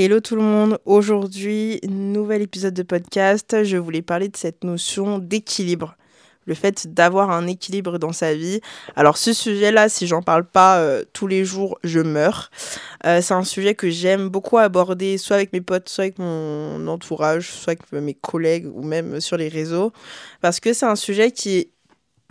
Hello tout le monde, aujourd'hui, nouvel épisode de podcast. Je voulais parler de cette notion d'équilibre. Le fait d'avoir un équilibre dans sa vie. Alors ce sujet-là, si j'en parle pas euh, tous les jours, je meurs. Euh, c'est un sujet que j'aime beaucoup aborder, soit avec mes potes, soit avec mon entourage, soit avec mes collègues ou même sur les réseaux. Parce que c'est un sujet qui est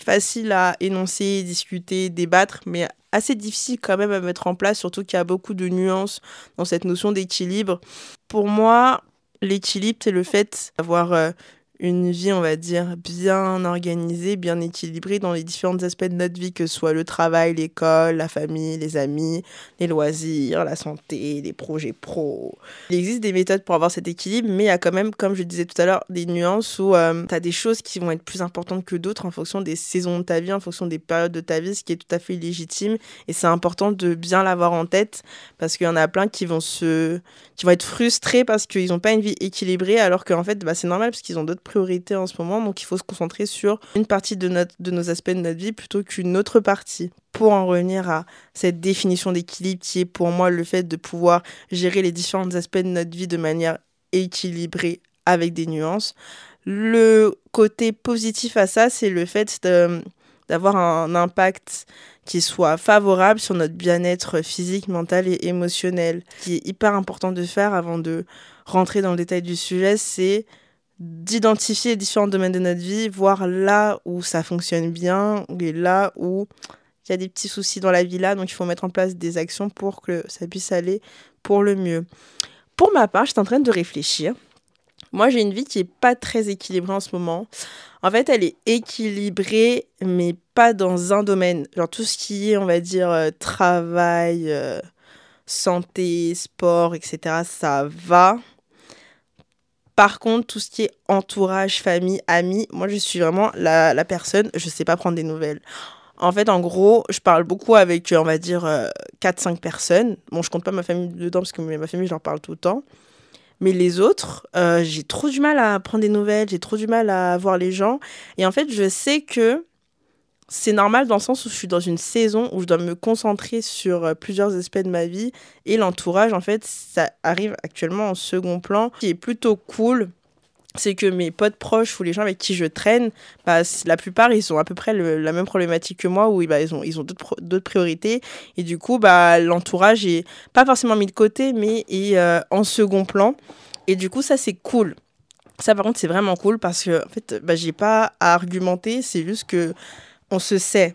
facile à énoncer, discuter, débattre, mais assez difficile quand même à mettre en place, surtout qu'il y a beaucoup de nuances dans cette notion d'équilibre. Pour moi, l'équilibre, c'est le fait d'avoir euh, une vie, on va dire, bien organisée, bien équilibrée dans les différents aspects de notre vie, que ce soit le travail, l'école, la famille, les amis, les loisirs, la santé, les projets pro. Il existe des méthodes pour avoir cet équilibre, mais il y a quand même, comme je disais tout à l'heure, des nuances où euh, tu as des choses qui vont être plus importantes que d'autres en fonction des saisons de ta vie, en fonction des périodes de ta vie, ce qui est tout à fait légitime. Et c'est important de bien l'avoir en tête parce qu'il y en a plein qui vont se, qui vont être frustrés parce qu'ils n'ont pas une vie équilibrée, alors qu'en fait, bah, c'est normal parce qu'ils ont d'autres priorité en ce moment, donc il faut se concentrer sur une partie de, notre, de nos aspects de notre vie plutôt qu'une autre partie. Pour en revenir à cette définition d'équilibre qui est pour moi le fait de pouvoir gérer les différents aspects de notre vie de manière équilibrée avec des nuances. Le côté positif à ça, c'est le fait d'avoir un impact qui soit favorable sur notre bien-être physique, mental et émotionnel. Ce qui est hyper important de faire avant de rentrer dans le détail du sujet, c'est d'identifier différents domaines de notre vie, voir là où ça fonctionne bien et là où il y a des petits soucis dans la vie là, donc il faut mettre en place des actions pour que ça puisse aller pour le mieux. Pour ma part, je suis en train de réfléchir. Moi, j'ai une vie qui est pas très équilibrée en ce moment. En fait, elle est équilibrée, mais pas dans un domaine. Genre tout ce qui est, on va dire, euh, travail, euh, santé, sport, etc., ça va. Par contre, tout ce qui est entourage, famille, amis, moi je suis vraiment la, personne, je sais pas prendre des nouvelles. En fait, en gros, je parle beaucoup avec, on va dire, 4-5 euh, personnes. Bon, je compte pas ma famille dedans parce que ma famille, j'en parle tout le temps. Mais les autres, euh, j'ai trop du mal à prendre des nouvelles, j'ai trop du mal à voir les gens. Et en fait, je sais que c'est normal dans le sens où je suis dans une saison où je dois me concentrer sur euh, plusieurs aspects de ma vie et l'entourage en fait ça arrive actuellement en second plan Ce qui est plutôt cool c'est que mes potes proches ou les gens avec qui je traîne, bah, la plupart, ils ont à peu près la même problématique que moi, où bah, ils ont, ils ont d'autres priorités. Et du coup, bah, l'entourage est pas forcément mis de côté, mais est euh, en second plan. Et du coup, ça, c'est cool. Ça, par contre, c'est vraiment cool parce que, en fait, bah, j'ai pas à argumenter. C'est juste que on se sait.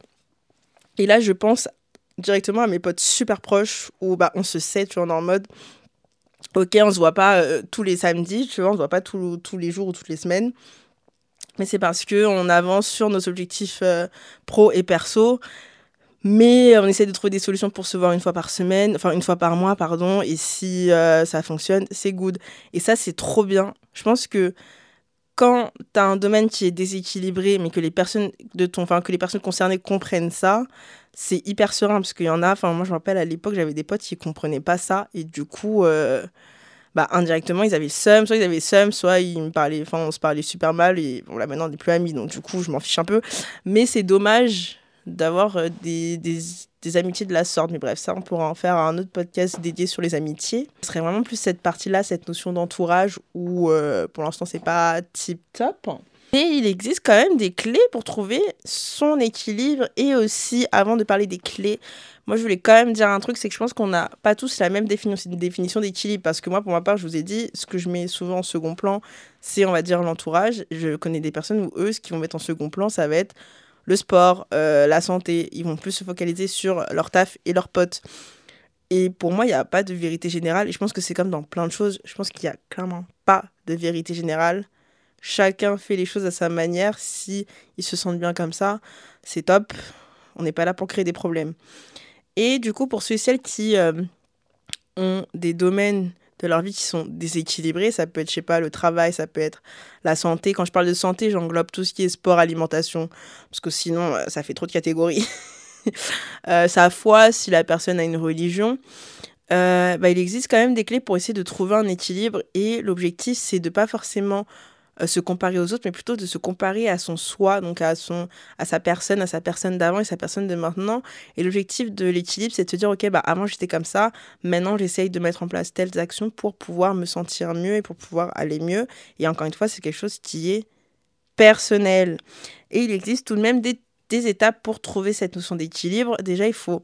Et là, je pense directement à mes potes super proches où bah, on se sait, tu vois, on est en mode, ok, on se voit pas euh, tous les samedis, tu vois, on se voit pas tous les jours ou toutes les semaines. Mais c'est parce que on avance sur nos objectifs euh, pro et perso. Mais on essaie de trouver des solutions pour se voir une fois par semaine, enfin une fois par mois, pardon. Et si euh, ça fonctionne, c'est good. Et ça, c'est trop bien. Je pense que quand tu as un domaine qui est déséquilibré, mais que les personnes de ton, que les personnes concernées comprennent ça, c'est hyper serein parce qu'il y en a. Enfin, moi, je me rappelle à l'époque, j'avais des potes qui comprenaient pas ça et du coup, euh, bah indirectement, ils avaient le seum, soit ils avaient le seum, soit ils me parlaient, enfin, on se parlait super mal et bon là maintenant on n'est plus amis, donc du coup, je m'en fiche un peu. Mais c'est dommage d'avoir euh, des, des, amitiés de la sorte. Mais bref, ça, on pourra en faire un autre podcast dédié sur les amitiés. Ce serait vraiment plus cette partie-là, cette notion d'entourage où euh, pour l'instant, c'est pas tip top. Mais il existe quand même des clés pour trouver son équilibre et aussi, avant de parler des clés, moi je voulais quand même dire un truc, c'est que je pense qu'on n'a pas tous la même définition d'équilibre parce que moi pour ma part, je vous ai dit, ce que je mets souvent en second plan, c'est on va dire l'entourage. Je connais des personnes où eux, ce qu'ils vont mettre en second plan, ça va être le sport, euh, la santé. Ils vont plus se focaliser sur leur taf et leurs potes. Et pour moi, il n'y a pas de vérité générale. Et je pense que c'est comme dans plein de choses. Je pense qu'il n'y a clairement pas de vérité générale. Chacun fait les choses à sa manière. Si ils se sentent bien comme ça, c'est top. On n'est pas là pour créer des problèmes. Et du coup, pour ceux et celles qui euh, ont des domaines de leur vie qui sont déséquilibrés. Ça peut être, je sais pas, le travail, ça peut être la santé. Quand je parle de santé, j'englobe tout ce qui est sport, alimentation, parce que sinon, euh, ça fait trop de catégories. euh, sa foi, si la personne a une religion. Euh, bah, il existe quand même des clés pour essayer de trouver un équilibre et l'objectif c'est de pas forcément euh, se comparer aux autres, mais plutôt de se comparer à son soi, donc à, son, à sa personne, à sa personne d'avant et sa personne de maintenant. Et l'objectif de l'équilibre, c'est de se dire, ok, bah avant j'étais comme ça, maintenant j'essaye de mettre en place telles actions pour pouvoir me sentir mieux et pour pouvoir aller mieux. Et encore une fois, c'est quelque chose qui est personnel. Et il existe tout de même des, des étapes pour trouver cette notion d'équilibre. Déjà, il faut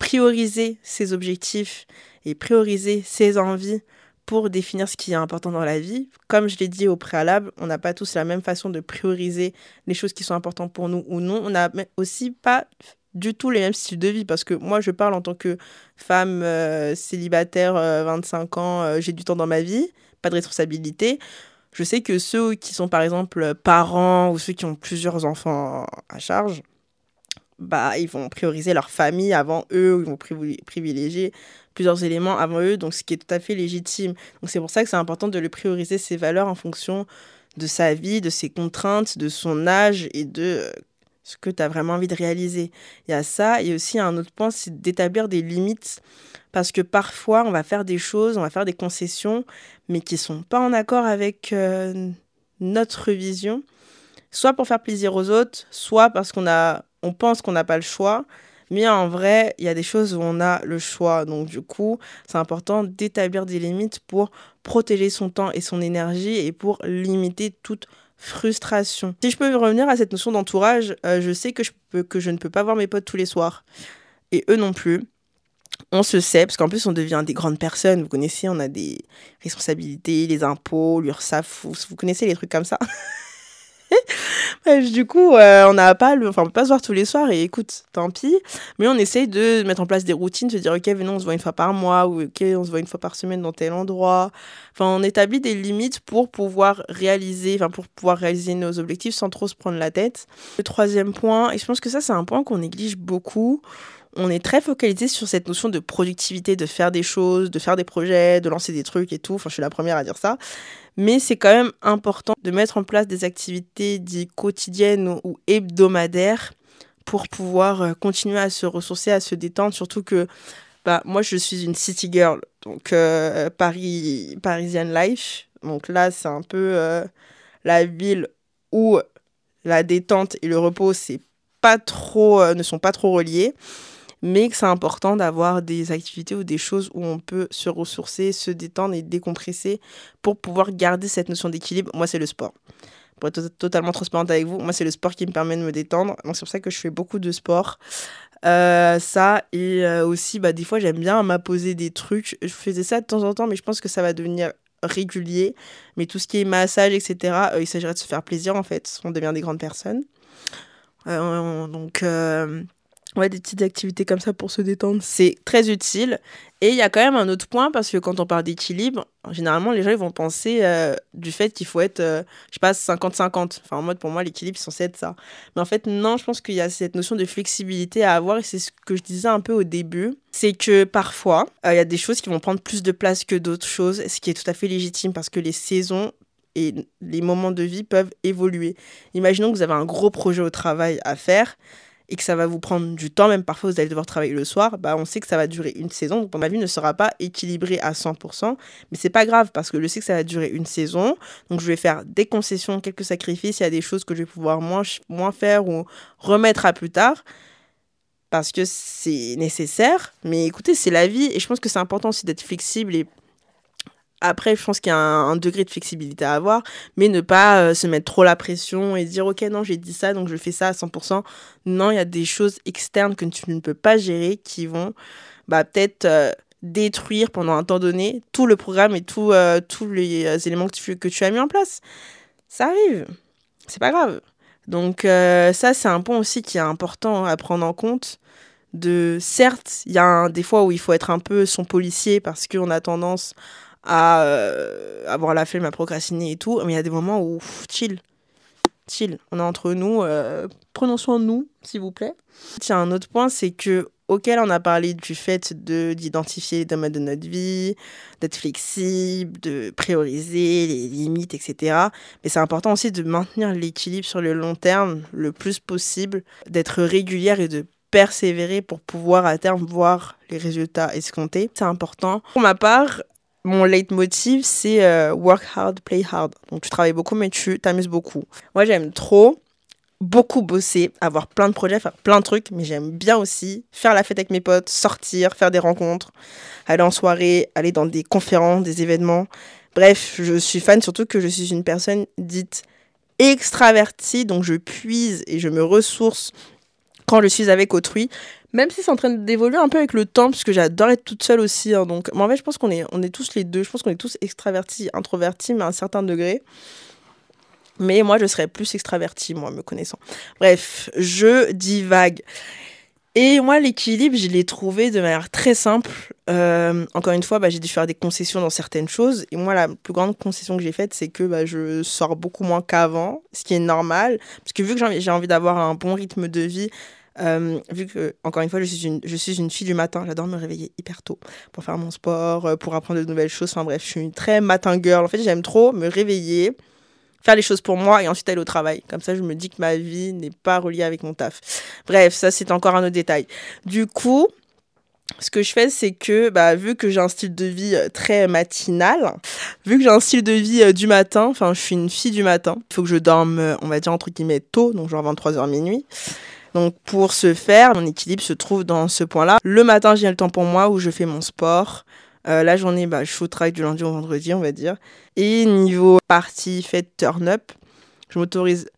prioriser ses objectifs et prioriser ses envies pour définir ce qui est important dans la vie. Comme je l'ai dit au préalable, on n'a pas tous la même façon de prioriser les choses qui sont importantes pour nous ou non. On n'a aussi pas du tout les mêmes styles de vie parce que moi je parle en tant que femme euh, célibataire 25 euh, ans, euh, j'ai du temps dans ma vie, pas de responsabilité. Je sais que ceux qui sont par exemple parents ou ceux qui ont plusieurs enfants à charge, bah, ils vont prioriser leur famille avant eux, ils vont privilégier plusieurs éléments avant eux, donc ce qui est tout à fait légitime. Donc c'est pour ça que c'est important de le prioriser ses valeurs en fonction de sa vie, de ses contraintes, de son âge et de euh, ce que tu as vraiment envie de réaliser. Il y a ça, et aussi un autre point, c'est d'établir des limites, parce que parfois on va faire des choses, on va faire des concessions, mais qui sont pas en accord avec euh, notre vision, soit pour faire plaisir aux autres, soit parce qu'on a on pense qu'on n'a pas le choix, mais en vrai, il y a des choses où on a le choix. Donc du coup, c'est important d'établir des limites pour protéger son temps et son énergie et pour limiter toute frustration. Si je peux revenir à cette notion d'entourage, euh, je sais que je, peux, que je ne peux pas voir mes potes tous les soirs. Et eux non plus. On se sait, parce qu'en plus on devient des grandes personnes. Vous connaissez, on a des responsabilités, les impôts, l'URSSAF, vous, vous connaissez les trucs comme ça. du coup, euh, on n'a pas le, enfin, on peut pas se voir tous les soirs et écoute, tant pis. Mais on essaye de mettre en place des routines, se dire, ok, venons, on se voit une fois par mois ou ok, on se voit une fois par semaine dans tel endroit. Enfin, on établit des limites pour pouvoir réaliser, enfin, pour pouvoir réaliser nos objectifs sans trop se prendre la tête. Le troisième point, et je pense que ça, c'est un point qu'on néglige beaucoup on est très focalisé sur cette notion de productivité, de faire des choses, de faire des projets, de lancer des trucs et tout. Enfin, je suis la première à dire ça. Mais c'est quand même important de mettre en place des activités dites quotidiennes ou hebdomadaires pour pouvoir euh, continuer à se ressourcer, à se détendre. Surtout que bah, moi, je suis une city girl, donc euh, Paris, Parisian life. Donc là, c'est un peu euh, la ville où la détente et le repos, trop, ne sont pas trop reliés mais que c'est important d'avoir des activités ou des choses où on peut se ressourcer, se détendre et décompresser pour pouvoir garder cette notion d'équilibre. Moi, c'est le sport. Pour être totalement transparente avec vous, moi, c'est le sport qui me permet de me détendre. C'est pour ça que je fais beaucoup de sport. Euh, ça, et euh, aussi, bah, des fois, j'aime bien m'apposer des trucs. Je faisais ça de temps en temps, mais je pense que ça va devenir régulier. Mais tout ce qui est massage, etc., euh, il s'agirait de se faire plaisir, en fait. On devient des grandes personnes. donc Ouais, des petites activités comme ça pour se détendre, c'est très utile. Et il y a quand même un autre point, parce que quand on parle d'équilibre, généralement, les gens ils vont penser euh, du fait qu'il faut être, euh, je sais pas, 50-50. Enfin, en mode, pour moi, l'équilibre, c'est censé être ça. Mais en fait, non, je pense qu'il y a cette notion de flexibilité à avoir, et c'est ce que je disais un peu au début. C'est que parfois, euh, il y a des choses qui vont prendre plus de place que d'autres choses, ce qui est tout à fait légitime, parce que les saisons et les moments de vie peuvent évoluer. Imaginons que vous avez un gros projet au travail à faire et que ça va vous prendre du temps, même parfois vous allez devoir travailler le soir, bah on sait que ça va durer une saison. Donc ma vie ne sera pas équilibrée à 100%, mais c'est pas grave parce que je sais que ça va durer une saison. Donc je vais faire des concessions, quelques sacrifices, il y a des choses que je vais pouvoir moins, moins faire ou remettre à plus tard parce que c'est nécessaire. Mais écoutez, c'est la vie et je pense que c'est important aussi d'être flexible et après, je pense qu'il y a un, degré de flexibilité à avoir, mais ne pas euh, se mettre trop la pression et dire ok non j'ai dit ça donc je fais ça à 100%. Non, il y a des choses externes que tu ne peux pas gérer qui vont bah, peut-être euh, détruire pendant un temps donné tout le programme et tout, euh, tous les éléments que tu, que tu as mis en place. Ça arrive, c'est pas grave. Donc ça c'est un point aussi qui est important à prendre en compte de certes, il y a des fois où il faut être un peu son policier parce qu'on a tendance à euh, avoir la flemme à procrastiner et tout. Mais il y a des moments où, chill, chill, on est entre nous, euh, prenons soin de nous, s'il vous plaît. Tiens, un autre point, c'est que auquel on a parlé du fait de d'identifier les domaines de notre vie, d'être flexible, de prioriser les limites, etc. Mais c'est important aussi de maintenir l'équilibre sur le long terme le plus possible, d'être régulière et de persévérer pour pouvoir à terme voir les résultats escomptés. C'est important. Pour ma part, mon leitmotiv, c'est euh, work hard, play hard. Donc tu travailles beaucoup, mais tu t'amuses beaucoup. Moi, j'aime trop beaucoup bosser, avoir plein de projets, faire plein de trucs, mais j'aime bien aussi faire la fête avec mes potes, sortir, faire des rencontres, aller en soirée, aller dans des conférences, des événements. Bref, je suis fan surtout que je suis une personne dite extravertie, donc je puise et je me ressource quand je suis avec autrui, même si c'est en train d'évoluer un peu avec le temps, puisque j'adore être toute seule aussi. Hein, donc, en fait, je pense qu'on est, on est tous les deux. Je pense qu'on est tous extravertis, introvertis, mais à un certain degré. Mais moi, je serais plus extravertie, moi, me connaissant. Bref, je divague. Et moi, l'équilibre, je l'ai trouvé de manière très simple. Euh, encore une fois, bah, j'ai dû faire des concessions dans certaines choses. Et moi, la plus grande concession que j'ai faite, c'est que bah, je sors beaucoup moins qu'avant, ce qui est normal. Parce que vu que j'ai envie d'avoir un bon rythme de vie, euh, vu que, encore une fois, je suis une, je suis une fille du matin, j'adore me réveiller hyper tôt pour faire mon sport, euh, pour apprendre de nouvelles choses. Enfin bref, je suis une très matin girl. En fait, j'aime trop me réveiller, faire les choses pour moi et ensuite aller au travail. Comme ça, je me dis que ma vie n'est pas reliée avec mon taf. Bref, ça, c'est encore un autre détail. Du coup, ce que je fais, c'est que, bah, vu que j'ai un style de vie euh, très matinal, vu que j'ai un style de vie euh, du matin, enfin, je suis une fille du matin, il faut que je dorme, euh, on va dire, entre guillemets, tôt, donc genre 23h minuit. Donc, pour ce faire, mon équilibre se trouve dans ce point-là. Le matin, j'ai le temps pour moi où je fais mon sport. La journée, bah, je suis au travail du lundi au vendredi, on va dire. Et niveau partie fête turn up, je m'autorise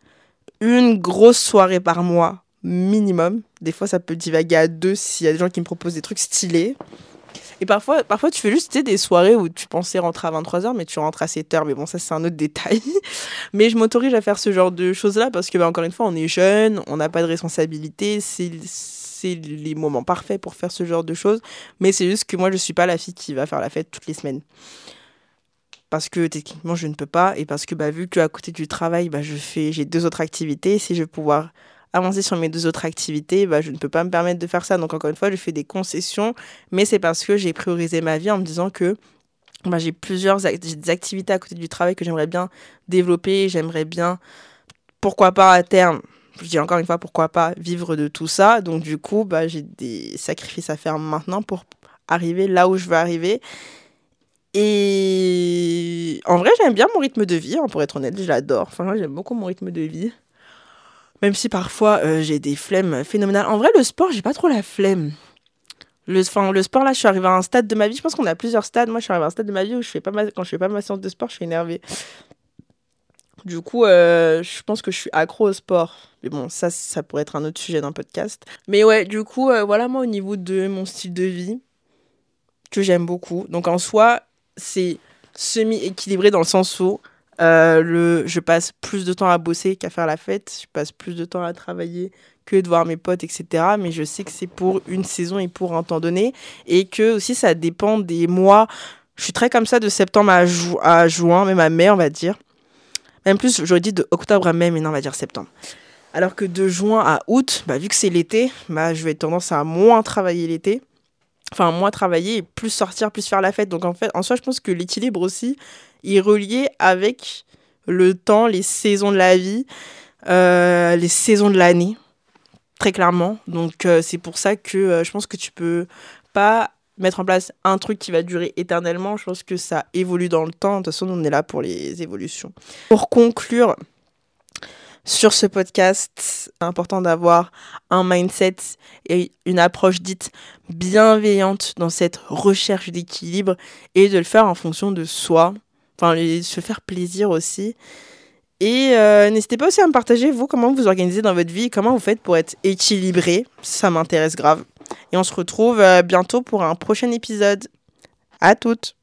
une grosse soirée par mois minimum. Des fois, ça peut divaguer à deux s'il y a des gens qui me proposent des trucs stylés. Et parfois, parfois tu fais juste des soirées où tu pensais rentrer à 23h, mais tu rentres à 7h. Mais bon, ça, c'est un autre détail. mais je m'autorise à faire ce genre de choses-là parce que, bah, encore une fois, on est jeune, on n'a pas de responsabilité. Les moments parfaits pour faire ce genre de choses. Mais c'est juste que moi, je suis pas la fille qui va faire la fête toutes les semaines parce que techniquement je ne peux pas et parce que bah, vu qu'à côté du travail bah, je fais j'ai deux autres activités si je veux pouvoir avancer sur mes deux autres activités bah, je ne peux pas me permettre de faire ça donc encore une fois je fais des concessions mais c'est parce que j'ai priorisé ma vie en me disant que bah, j'ai plusieurs activités à côté du travail que j'aimerais bien développer j'aimerais bien pourquoi pas à terme je dis encore une fois pourquoi pas vivre de tout ça? Donc du coup bah, j'ai des sacrifices à faire maintenant pour arriver là où je veux arriver et en vrai, j'aime bien mon rythme de vie, hein, pour être honnête, je l'adore. Enfin, j'aime beaucoup mon rythme de vie. Même si parfois euh, j'ai des flemmes phénoménales. En vrai, le sport, j'ai pas trop la flemme. Le, sport, là, je suis arrivée à un stade de ma vie. Je pense qu'on a plusieurs stades. Moi, je suis arrivée à un stade de ma vie où je fais pas quand je fais pas ma séance de sport, je suis énervée. Du coup, euh, je pense que je suis accro au sport. Mais bon, ça, ça pourrait être un autre sujet d'un podcast. Mais ouais, du coup, euh, voilà, moi, au niveau de mon style de vie, que j'aime beaucoup. Donc, en soi, c'est semi-équilibré dans le sens où euh, le, je passe plus de temps à bosser qu'à faire la fête, je passe plus de temps à travailler que de voir mes potes, etc. Mais je sais que c'est pour une saison et pour un temps donné. Et que aussi, ça dépend des mois. Je suis très comme ça de septembre à, à juin, même à mai, on va dire. Même plus, j'aurais dit de octobre à mai, mais non, on va dire septembre. Alors que de juin à août, bah, vu que c'est l'été, bah, je vais tendance à moins travailler l'été enfin moins travailler plus sortir, plus faire la fête. Donc en fait, en soi, je pense que l'équilibre aussi est relié avec le temps, les saisons de la vie, euh, les saisons de l'année, très clairement. Donc euh, c'est pour ça que euh, je pense que tu peux pas mettre en place un truc qui va durer éternellement. Je pense que ça évolue dans le temps. De toute façon, on est là pour les évolutions. Pour conclure, sur ce podcast. C'est important d'avoir un mindset et une approche dite bienveillante dans cette recherche d'équilibre et de le faire en fonction de soi. Enfin, se faire plaisir aussi. Et euh, n'hésitez pas aussi à me partager, vous, comment vous organisez dans votre vie, comment vous faites pour être équilibré. Ça m'intéresse grave. Et on se retrouve euh, bientôt pour un prochain épisode. À toutes!